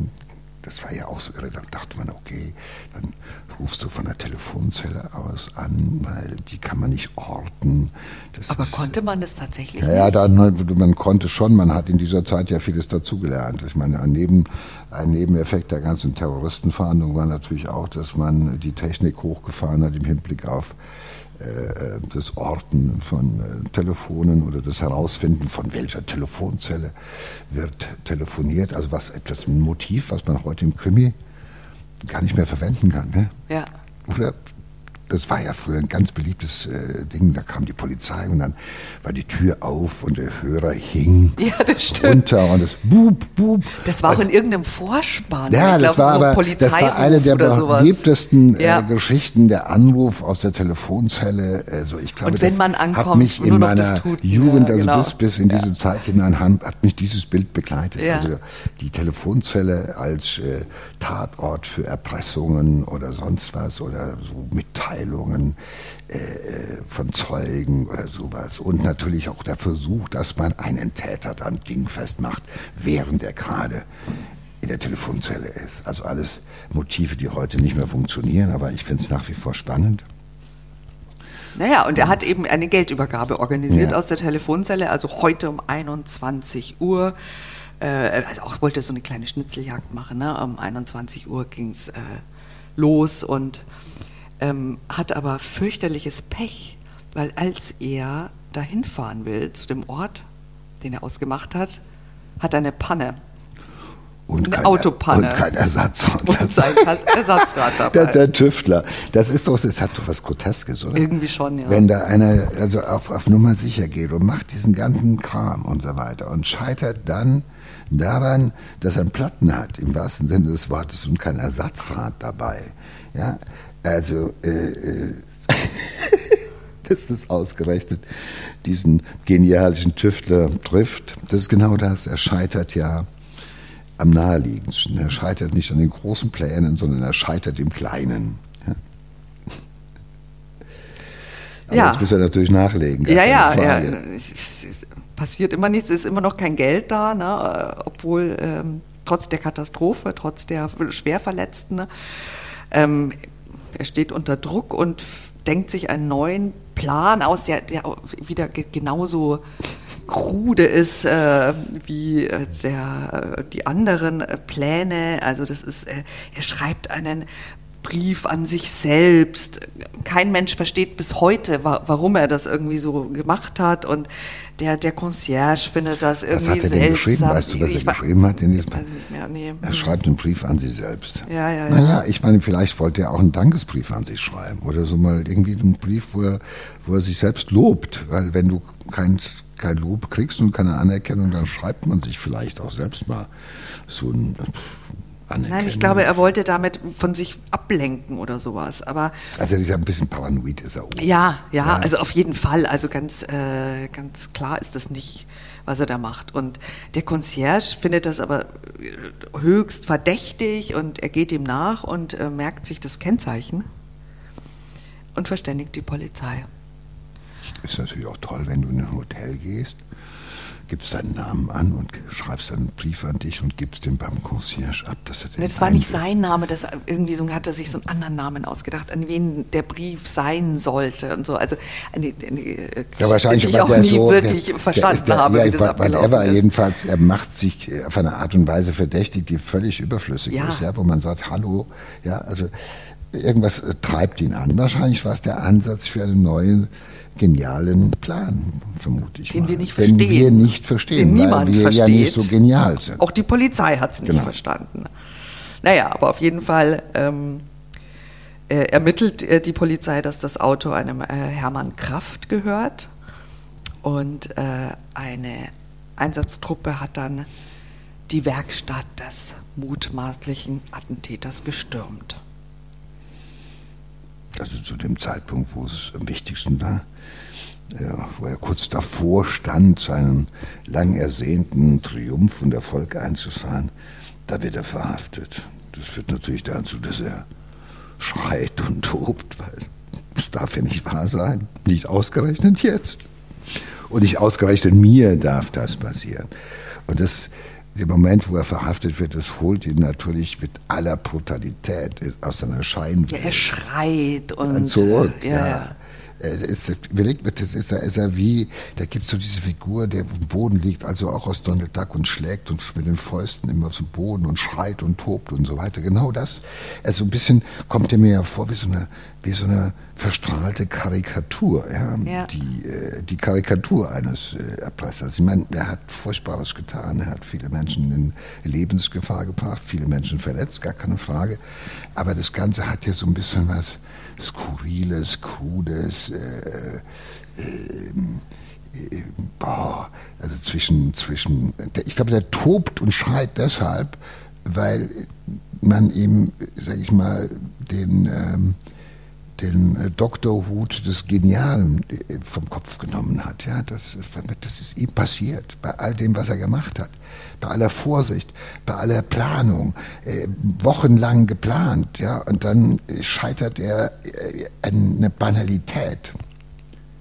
das war ja auch so irre. Dann dachte man, okay, dann rufst du von der Telefonzelle aus an, weil die kann man nicht orten. Das Aber konnte man das tatsächlich? Ja, ja dann, man konnte schon. Man hat in dieser Zeit ja vieles dazugelernt. Ich meine, ein, Neben, ein Nebeneffekt der ganzen Terroristenfahndung war natürlich auch, dass man die Technik hochgefahren hat im Hinblick auf äh, das Orten von äh, Telefonen oder das Herausfinden von welcher Telefonzelle wird telefoniert. Also was etwas ein Motiv, was man heute im Krimi gar nicht mehr verwenden kann. Ne? Ja. Oder das war ja früher ein ganz beliebtes äh, Ding. Da kam die Polizei und dann war die Tür auf und der Hörer hing ja, runter und das Bub, Bub. Das war auch in irgendeinem Vorspann. Ja, das, glaub, war aber, das war eine der beliebtesten äh, ja. äh, Geschichten, der Anruf aus der Telefonzelle. Also ich glaube, und wenn man ankommt, hat mich in meiner Jugend, ja, genau. also bis, bis in diese Zeit hinein, hat mich dieses Bild begleitet. Also die Telefonzelle als äh, Tatort für Erpressungen oder sonst was oder so Mitteilungen Mitteilungen äh, von Zeugen oder sowas. Und natürlich auch der Versuch, dass man einen Täter dann dingfest macht, während er gerade in der Telefonzelle ist. Also alles Motive, die heute nicht mehr funktionieren, aber ich finde es nach wie vor spannend. Naja, und er hat eben eine Geldübergabe organisiert ja. aus der Telefonzelle, also heute um 21 Uhr. Äh, also auch wollte so eine kleine Schnitzeljagd machen. Ne? Um 21 Uhr ging es äh, los und ähm, hat aber fürchterliches Pech, weil als er dahin fahren will, zu dem Ort, den er ausgemacht hat, hat er eine Panne. Und eine kein, Autopanne. Und kein Ersatzrad. Und sein Ersatzrad dabei. Der, der Tüftler. Das ist doch, das hat doch was Groteskes, oder? Irgendwie schon, ja. Wenn da einer also auf, auf Nummer sicher geht und macht diesen ganzen Kram und so weiter und scheitert dann daran, dass er einen Platten hat, im wahrsten Sinne des Wortes, und kein Ersatzrad dabei. Ja, also, äh, äh, dass das ausgerechnet diesen genialischen Tüftler trifft, das ist genau das. Er scheitert ja am naheliegendsten. Er scheitert nicht an den großen Plänen, sondern er scheitert im Kleinen. Ja. Aber Ja. jetzt muss er natürlich nachlegen. Ja, ja, ja. Frage. Es passiert immer nichts, es ist immer noch kein Geld da, ne? äh, obwohl ähm, trotz der Katastrophe, trotz der Schwerverletzten, ne? ähm, er steht unter Druck und denkt sich einen neuen Plan aus, der, der wieder ge- genauso krude ist äh, wie äh, der, äh, die anderen äh, Pläne. Also das ist, er schreibt einen Brief an sich selbst. Kein Mensch versteht bis heute, wa warum er das irgendwie so gemacht hat. Und der, der Concierge findet das Was irgendwie hat er seltsam. denn geschrieben? Weißt du, was er geschrieben hat? In diesem Weiß ich nicht mehr, nee. er schreibt einen Brief an sich selbst. Ja, ja, ja. Naja, ich meine, vielleicht wollte er auch einen Dankesbrief an sich schreiben oder so mal irgendwie einen Brief, wo er, wo er sich selbst lobt. Weil wenn du kein, kein Lob kriegst und keine Anerkennung, dann schreibt man sich vielleicht auch selbst mal so ein Anerkennung. Nein, ich glaube, er wollte damit von sich ablenken oder sowas. Aber Also dieser ein bisschen paranoid ist er auch. Ja, ja, Ja. also auf jeden Fall. Also ganz, äh, ganz klar ist das nicht, was er da macht. Und der Concierge findet das aber äh, höchst verdächtig und er geht ihm nach und äh, merkt sich das Kennzeichen und verständigt die Polizei. Ist natürlich auch toll, wenn du in ein Hotel gehst, gibst deinen Namen an und schreibst einen Brief an dich und gibst den beim Concierge ab, dass er den Das war nicht sein Name, das irgendwie so hat er sich so einen anderen Namen ausgedacht, an wen der Brief sein sollte und so. Also eine, eine äh, Ja, wahrscheinlich, ich auch der nie so, wirklich der, der verstanden ist der, habe, ja, wie das er war ist. jedenfalls, er macht sich äh, auf eine Art und Weise verdächtig, die völlig überflüssig Ja. ist, ja, wo man sagt, hallo, ja, also irgendwas äh, treibt ihn an. Wahrscheinlich war es der Ansatz für einen neuen genialen Plan, vermute ich Den mal. wir nicht Den verstehen. wir nicht verstehen, Den weil niemand wir ja versteht. nicht so genial sind. Auch die Polizei hat es nicht Genau. verstanden. Naja, aber auf jeden Fall ähm, äh, ermittelt äh, die Polizei, dass das Auto einem äh, Hermann Kraft gehört. Und äh, eine Einsatztruppe hat dann die Werkstatt des mutmaßlichen Attentäters gestürmt. also zu dem Zeitpunkt, wo es am wichtigsten war, ja, wo er kurz davor stand, seinen lang ersehnten Triumph und Erfolg einzufahren, da wird er verhaftet. Das führt natürlich dazu, dass er schreit und tobt, weil das darf ja nicht wahr sein. Nicht ausgerechnet jetzt. Und nicht ausgerechnet mir darf das passieren. Und das, der Moment, wo er verhaftet wird, das holt ihn natürlich mit aller Brutalität aus seiner Ja, Scheinwelt er schreit und zurück. äh, ja. ja. Es ist, überlegt wird, das ist, da ist er wie, da gibt es so diese Figur, der auf dem Boden liegt, also auch aus Donald Duck und schlägt und mit den Fäusten immer auf den Boden und schreit und tobt und so weiter. Genau das. Also ein bisschen kommt er mir ja vor wie so eine, wie so eine verstrahlte Karikatur, ja. Ja. Die, äh, die Karikatur eines äh, Erpressers. Ich meine, er hat Furchtbares getan, er hat viele Menschen in Lebensgefahr gebracht, viele Menschen verletzt, gar keine Frage. Aber das Ganze hat ja so ein bisschen was Skurriles, Krudes, äh, äh, boah, also zwischen, zwischen, ich glaube, der tobt und schreit deshalb, weil man ihm, sag ich mal, den, ähm, den äh, Doktorhut des Genialen äh, vom Kopf genommen hat. Ja, das, das ist ihm passiert, bei all dem, was er gemacht hat, bei aller Vorsicht, bei aller Planung, äh, wochenlang geplant, ja, und dann äh, scheitert er äh, an eine Banalität,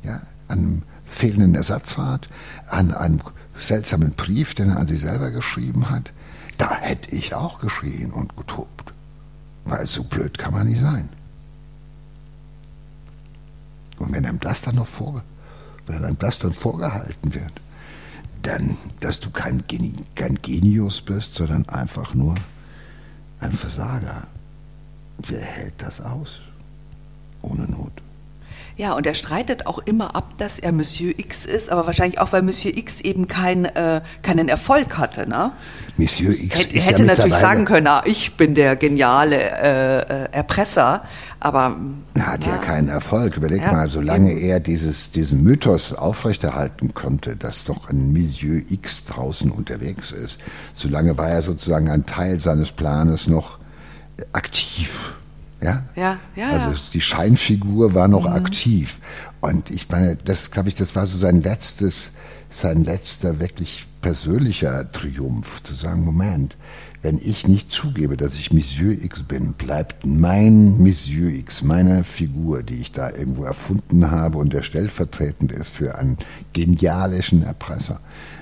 ja, an einem fehlenden Ersatzrad, an einem seltsamen Brief, den er an sich selber geschrieben hat. Da hätte ich auch geschrien und getobt, weil so blöd kann man nicht sein. Und wenn einem das dann noch vorge wenn einem das dann vorgehalten wird, dann, dass du kein, Geni kein Genius bist, sondern einfach nur ein Versager, wer hält das aus? Ohne Not. Ja, und er streitet auch immer ab, dass er Monsieur X ist, aber wahrscheinlich auch, weil Monsieur X eben kein, äh, keinen Erfolg hatte. Ne? Monsieur X Hätt, ist hätte ja natürlich sagen können, ah, ich bin der geniale äh, äh, Erpresser, aber Er hat ja, keinen Erfolg. Überleg Ja, mal, solange eben. er dieses, diesen Mythos aufrechterhalten konnte, dass doch ein Monsieur X draußen unterwegs ist, solange war er sozusagen ein Teil seines Planes noch äh, aktiv. Ja, Ja, ja, Also. Mhm. die Scheinfigur war noch aktiv. Und ich meine, das glaube ich, das war so sein letztes, sein letzter wirklich persönlicher Triumph, zu sagen, Moment, wenn ich nicht zugebe, dass ich Monsieur X bin, bleibt mein Monsieur X, meine Figur, die ich da irgendwo erfunden habe und der stellvertretend ist für einen genialischen Erpresser,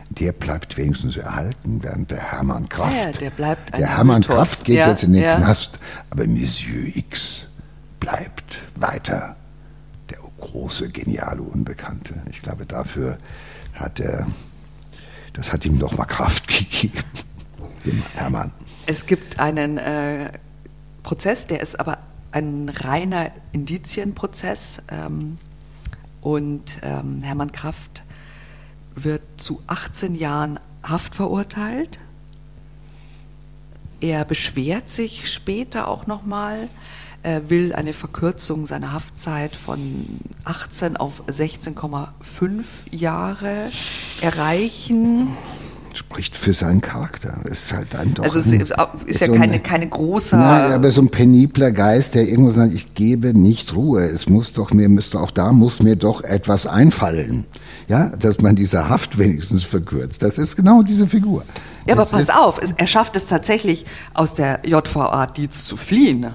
der bleibt wenigstens erhalten, während der Hermann Kraft, Ja, ja, der bleibt der Hermann Mythos. Kraft geht Ja, jetzt in den ja. Knast, aber Monsieur X bleibt weiter der große, geniale Unbekannte. Ich glaube, dafür hat er, das hat ihm doch mal Kraft gegeben, dem Hermann. Es gibt einen äh, Prozess, der ist aber ein reiner Indizienprozess. Ähm, und ähm, Hermann Kraft wird zu 18 Jahren Haft verurteilt. Er beschwert sich später auch nochmal, er will eine Verkürzung seiner Haftzeit von 18 auf 16,5 Jahre erreichen. Spricht für seinen Charakter. Ist halt dann doch Also es ist, ist ja so ein- keine, keine große. Nein, aber so ein penibler Geist, der irgendwo sagt, ich gebe nicht Ruhe. Es muss doch mir, müsste auch da muss mir doch etwas einfallen. Ja, dass man diese Haft wenigstens verkürzt. Das ist genau diese Figur. Ja, aber Es pass ist- auf, es, er schafft es tatsächlich, aus der JVA Dietz zu fliehen.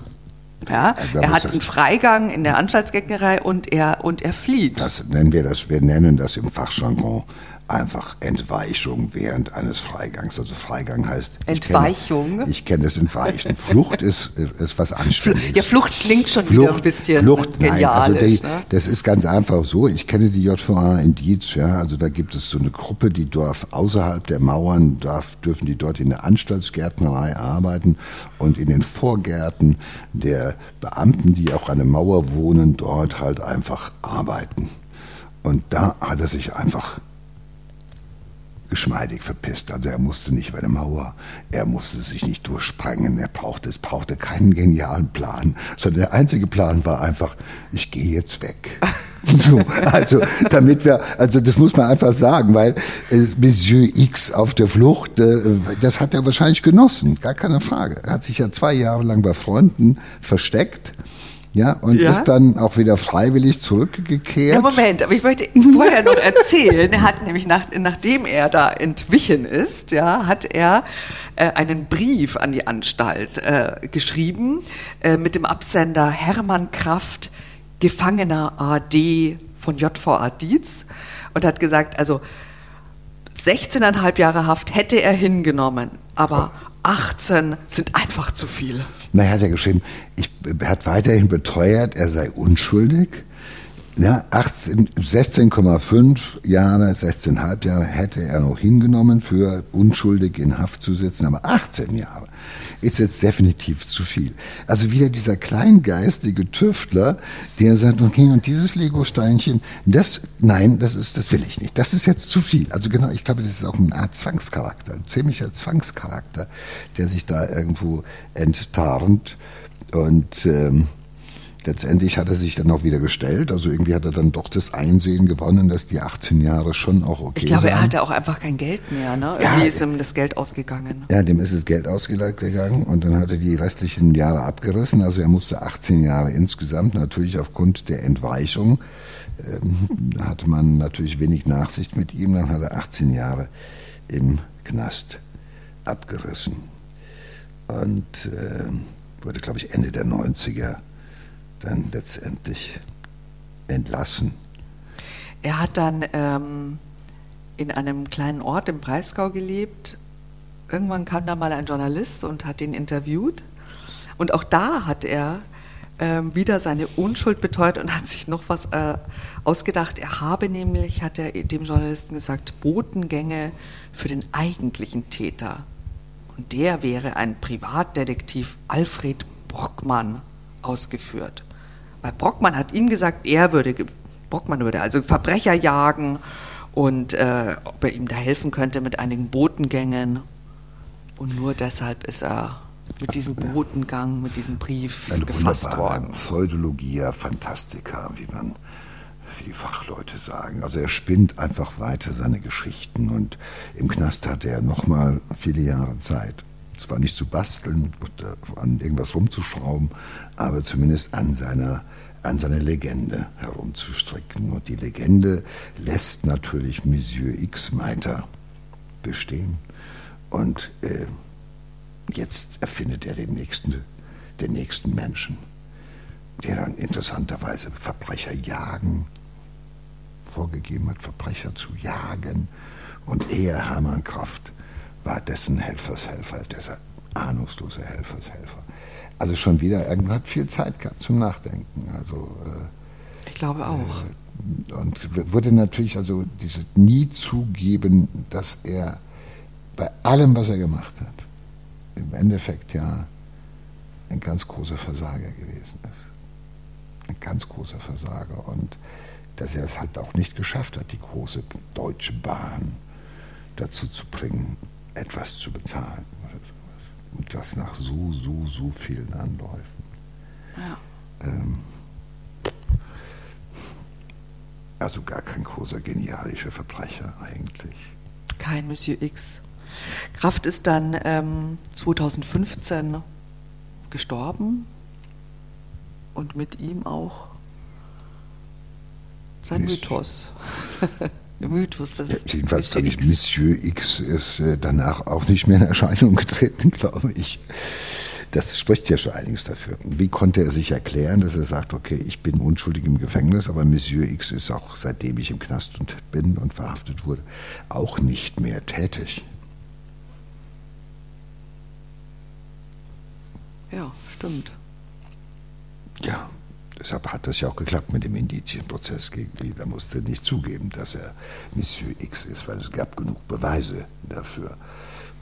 Ja, er hat das- einen Freigang in der Anstaltsgängerei und er, und er flieht. Das nennen wir das, wir nennen das im Fachjargon einfach Entweichung während eines Freigangs. Also Freigang heißt ich Entweichung? Kenne, ich kenne das Entweichen. Flucht ist, ist was Anständiges. ja, Flucht klingt schon wieder ein bisschen Flucht, nein, also die, ne? das ist ganz einfach so. Ich kenne die JVA in Dietz, ja, also da gibt es so eine Gruppe, die darf außerhalb der Mauern, darf, dürfen die dort in der Anstaltsgärtnerei arbeiten und in den Vorgärten der Beamten, die auch an der Mauer wohnen, dort halt einfach arbeiten. Und da hat er sich einfach geschmeidig verpisst. Also er musste nicht über eine Mauer, er musste sich nicht durchsprengen, er brauchte, es brauchte keinen genialen Plan, sondern der einzige Plan war einfach, ich gehe jetzt weg. So, also damit wir, also das muss man einfach sagen, weil äh, Monsieur X auf der Flucht, äh, das hat er wahrscheinlich genossen, gar keine Frage. Er hat sich ja zwei Jahre lang bei Freunden versteckt. Ja, und Ja. ist dann auch wieder freiwillig zurückgekehrt. Ja, Moment, aber ich möchte vorher noch erzählen, er hat nämlich, nach, nachdem er da entwichen ist, ja, hat er äh, einen Brief an die Anstalt äh, geschrieben äh, mit dem Absender Hermann Kraft, Gefangener AD von JVA Dietz und hat gesagt, also 16,5 Jahre Haft hätte er hingenommen, aber 18 sind einfach zu viel. Na, er hat ja geschrieben, ich, er hat weiterhin beteuert, er sei unschuldig. Ja, 18 16,5 Jahre, 16,5 Jahre hätte er noch hingenommen, für unschuldig in Haft zu sitzen, aber 18 Jahre ist jetzt definitiv zu viel. Also wieder dieser kleingeistige Tüftler, der sagt, okay, und dieses Lego-Steinchen, das, nein, das ist, das will ich nicht. Das ist jetzt zu viel. Also genau, ich glaube, das ist auch eine Art Zwangscharakter, ein ziemlicher Zwangscharakter, der sich da irgendwo enttarnt. Und ähm, letztendlich hat er sich dann auch wieder gestellt. Also irgendwie hat er dann doch das Einsehen gewonnen, dass die 18 Jahre schon auch okay Ich glaube, er seien. hatte auch einfach kein Geld mehr. Ne? Ja. Irgendwie ist ihm das Geld ausgegangen. Ja, dem ist das Geld ausgegangen und dann hat er die restlichen Jahre abgerissen. Also er musste 18 Jahre insgesamt, natürlich aufgrund der Entweichung, ähm, da hatte man natürlich wenig Nachsicht mit ihm. Dann hat er 18 Jahre im Knast abgerissen und ähm, wurde, glaube ich, Ende der 90er dann letztendlich entlassen. Er hat dann ähm, in einem kleinen Ort im Breisgau gelebt. Irgendwann kam da mal ein Journalist und hat ihn interviewt. Und auch da hat er ähm, wieder seine Unschuld beteuert und hat sich noch was äh, ausgedacht. Er habe nämlich, hat er dem Journalisten gesagt, Botengänge für den eigentlichen Täter. Und der wäre ein Privatdetektiv Alfred Brockmann. ausgeführt. Weil Brockmann hat ihm gesagt, er würde, Brockmann würde also Verbrecher jagen und äh, ob er ihm da helfen könnte mit einigen Botengängen. Und nur deshalb ist er mit diesem Botengang, mit diesem Brief Eine gefasst worden. Pseudologia Fantastica, wie man wie die Fachleute sagen. Also er spinnt einfach weiter seine Geschichten und im Knast hatte er nochmal viele Jahre Zeit. Zwar nicht zu basteln oder an irgendwas rumzuschrauben, aber zumindest an seiner, an seiner Legende herumzustricken. Und die Legende lässt natürlich Monsieur X weiter bestehen. Und äh, jetzt erfindet er den nächsten, den nächsten Menschen, der dann interessanterweise Verbrecher jagen vorgegeben hat, Verbrecher zu jagen. Und er, Hermann Kraft, war dessen Helfershelfer, dessen ahnungslose Helfershelfer. Also schon wieder, er hat viel Zeit gehabt zum Nachdenken. Also, äh, ich glaube auch. Äh, und würde natürlich also dieses nie zugeben, dass er bei allem, was er gemacht hat, im Endeffekt ja ein ganz großer Versager gewesen ist. Ein ganz großer Versager. Und dass er es halt auch nicht geschafft hat, die große Deutsche Bahn dazu zu bringen, etwas zu bezahlen. Und das nach so, so, so vielen Anläufen. Ja. Ähm, also gar kein großer genialischer Verbrecher eigentlich. Kein Monsieur X. Kraft ist dann ähm, 2015 gestorben und mit ihm auch sein Mythos. Mythos des ja, Jedenfalls glaube ich, Monsieur X ist äh, danach auch nicht mehr in Erscheinung getreten, glaube ich. Das spricht ja schon einiges dafür. Wie konnte er sich erklären, dass er sagt, okay, ich bin unschuldig im Gefängnis, aber Monsieur X ist auch, seitdem ich im Knast und bin und verhaftet wurde, auch nicht mehr tätig. Ja, stimmt. Ja, Deshalb hat das ja auch geklappt mit dem Indizienprozess gegen ihn. Er musste nicht zugeben, dass er Monsieur X ist, weil es gab genug Beweise dafür.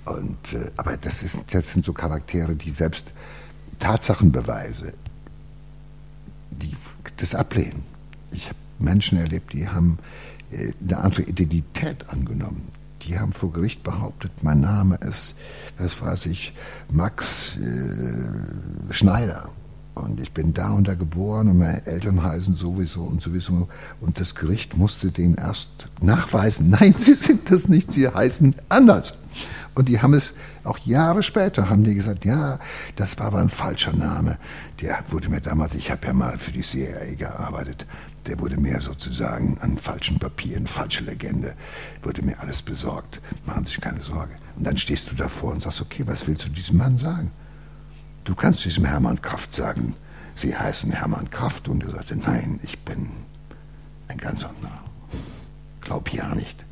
Und, äh, aber das, ist, das sind so Charaktere, die selbst Tatsachenbeweise, die das ablehnen. Ich habe Menschen erlebt, die haben äh, eine andere Identität angenommen. Die haben vor Gericht behauptet, mein Name ist, was weiß ich, Max äh, Schneider. Und ich bin da und da geboren und meine Eltern heißen sowieso und sowieso. Und das Gericht musste den erst nachweisen. Nein, sie sind das nicht, sie heißen anders. Und die haben es auch Jahre später haben die gesagt, ja, das war aber ein falscher Name. Der wurde mir damals, ich habe ja mal für die CIA gearbeitet, der wurde mir sozusagen an falschen Papieren, falsche Legende, wurde mir alles besorgt. Machen Sie sich keine Sorge. Und dann stehst du davor und sagst, okay, was willst du diesem Mann sagen? Du kannst diesem Hermann Kraft sagen, Sie heißen Hermann Kraft. Und er sagte, nein, ich bin ein ganz anderer. Glaub ja nicht,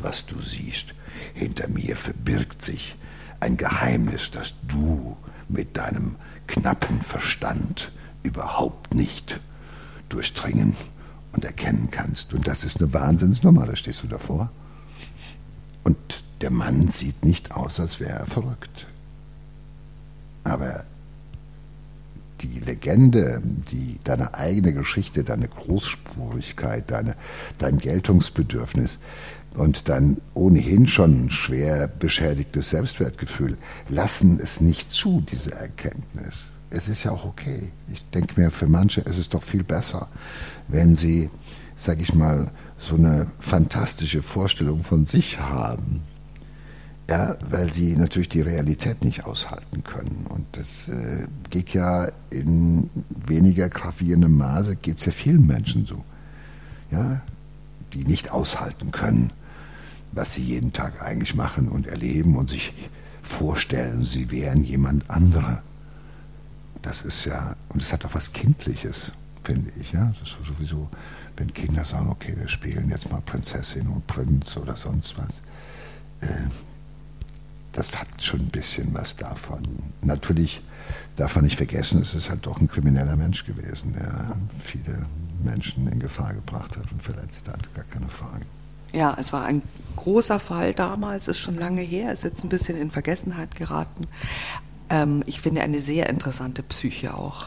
was du siehst. Hinter mir verbirgt sich ein Geheimnis, das du mit deinem knappen Verstand überhaupt nicht durchdringen und erkennen kannst. Und das ist eine Wahnsinnsnummer, da stehst du davor. Und der Mann sieht nicht aus, als wäre er verrückt. Aber die Legende, die, deine eigene Geschichte, deine Großspurigkeit, deine, dein Geltungsbedürfnis und dein ohnehin schon schwer beschädigtes Selbstwertgefühl lassen es nicht zu, diese Erkenntnis. Es ist ja auch okay. Ich denke mir, für manche ist es doch viel besser, wenn sie, sag ich mal, so eine fantastische Vorstellung von sich haben ja, weil sie natürlich die Realität nicht aushalten können. Und das äh, geht ja in weniger gravierendem Maße, geht es ja vielen Menschen so. Ja, die nicht aushalten können, was sie jeden Tag eigentlich machen und erleben und sich vorstellen, sie wären jemand anderer. Das ist ja, und es hat auch was Kindliches, finde ich. Ja? Das ist sowieso, wenn Kinder sagen, okay, wir spielen jetzt mal Prinzessin und Prinz oder sonst was. Äh, das hat schon ein bisschen was davon. Natürlich darf man nicht vergessen, es ist halt doch ein krimineller Mensch gewesen, der viele Menschen in Gefahr gebracht hat und verletzt hat, gar keine Frage. Ja, es war ein großer Fall damals, ist schon lange her, ist jetzt ein bisschen in Vergessenheit geraten. Ähm, ich finde eine sehr interessante Psyche auch.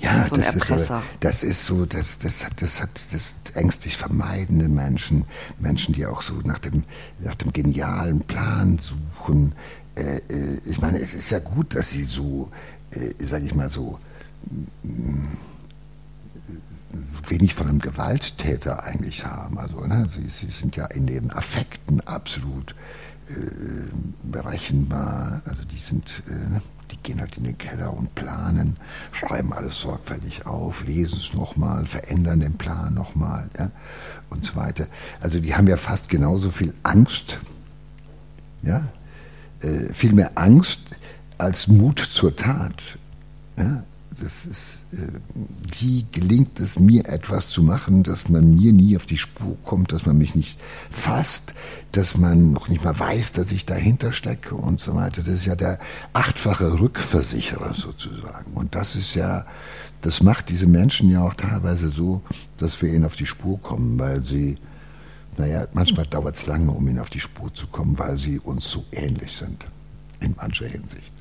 Ja, so das ist, Erpresser. aber, das ist so, das, das, hat, das hat das ängstlich vermeidende Menschen, Menschen, die auch so nach dem, nach dem genialen Plan suchen. Äh, äh, ich meine, es ist ja gut, dass sie so, äh, sag ich mal so, mm, wenig von einem Gewalttäter eigentlich haben. Also, ne, sie, sie sind ja in den Affekten absolut äh, berechenbar. Also die sind, äh, ne, gehen halt in den Keller und planen, schreiben alles sorgfältig auf, lesen es nochmal, verändern den Plan nochmal ja, und so weiter. Also die haben ja fast genauso viel Angst, ja, äh, viel mehr Angst als Mut zur Tat. Ja. Das ist, äh, wie gelingt es mir etwas zu machen, dass man mir nie auf die Spur kommt, dass man mich nicht fasst, dass man noch nicht mal weiß, dass ich dahinter stecke und so weiter. Das ist ja der achtfache Rückversicherer sozusagen. Und das ist ja, das macht diese Menschen ja auch teilweise so, dass wir ihnen auf die Spur kommen, weil sie, naja, manchmal dauert es lange, um ihnen auf die Spur zu kommen, weil sie uns so ähnlich sind, in mancher Hinsicht.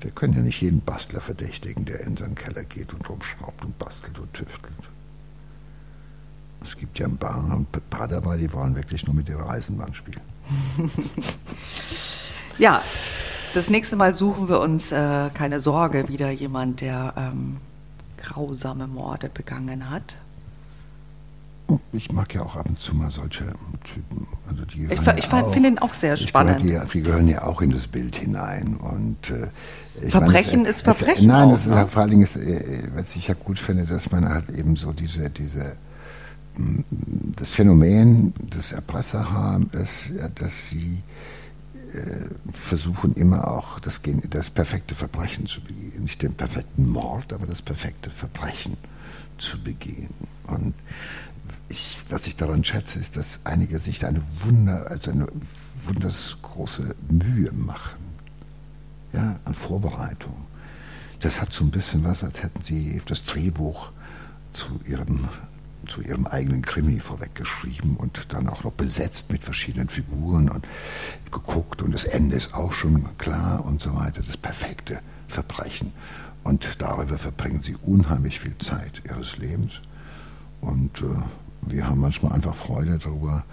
Wir können ja nicht jeden Bastler verdächtigen, der in seinen Keller geht und rumschraubt und bastelt und tüftelt. Es gibt ja ein paar, ein paar dabei, die wollen wirklich nur mit ihrer Eisenbahn spielen. ja, das nächste Mal suchen wir uns, äh, keine Sorge, wieder jemand, der ähm, grausame Morde begangen hat. Ich mag ja auch ab und zu mal solche Typen. Also die ich, ich finde ihn auch sehr spannend. Die, die, gehören ja auch in das Bild hinein. Und, äh, Verbrechen meine, es, ist Verbrechen. Es, nein, auch, es ist ne? vor allen Dingen, ist, äh, was ich ja gut finde, dass man halt eben so diese, diese das Phänomen des Erpresserharms ist, dass sie äh, versuchen immer auch das, das perfekte Verbrechen zu begehen. Nicht den perfekten Mord, aber das perfekte Verbrechen zu begehen. Und ich, was ich daran schätze, ist, dass einige sich eine Wunder, also eine wundersgroße Mühe machen, ja, an Vorbereitung. Das hat so ein bisschen was, als hätten sie das Drehbuch zu ihrem, zu ihrem eigenen Krimi vorweggeschrieben und dann auch noch besetzt mit verschiedenen Figuren und geguckt und das Ende ist auch schon klar und so weiter. Das perfekte Verbrechen. Und darüber verbringen sie unheimlich viel Zeit ihres Lebens. Und äh, wir haben manchmal einfach Freude darüber,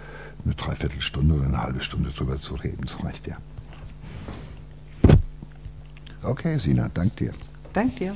eine Dreiviertelstunde oder eine halbe Stunde darüber zu reden. Das reicht ja. Okay, Sina, dank dir. Dank dir.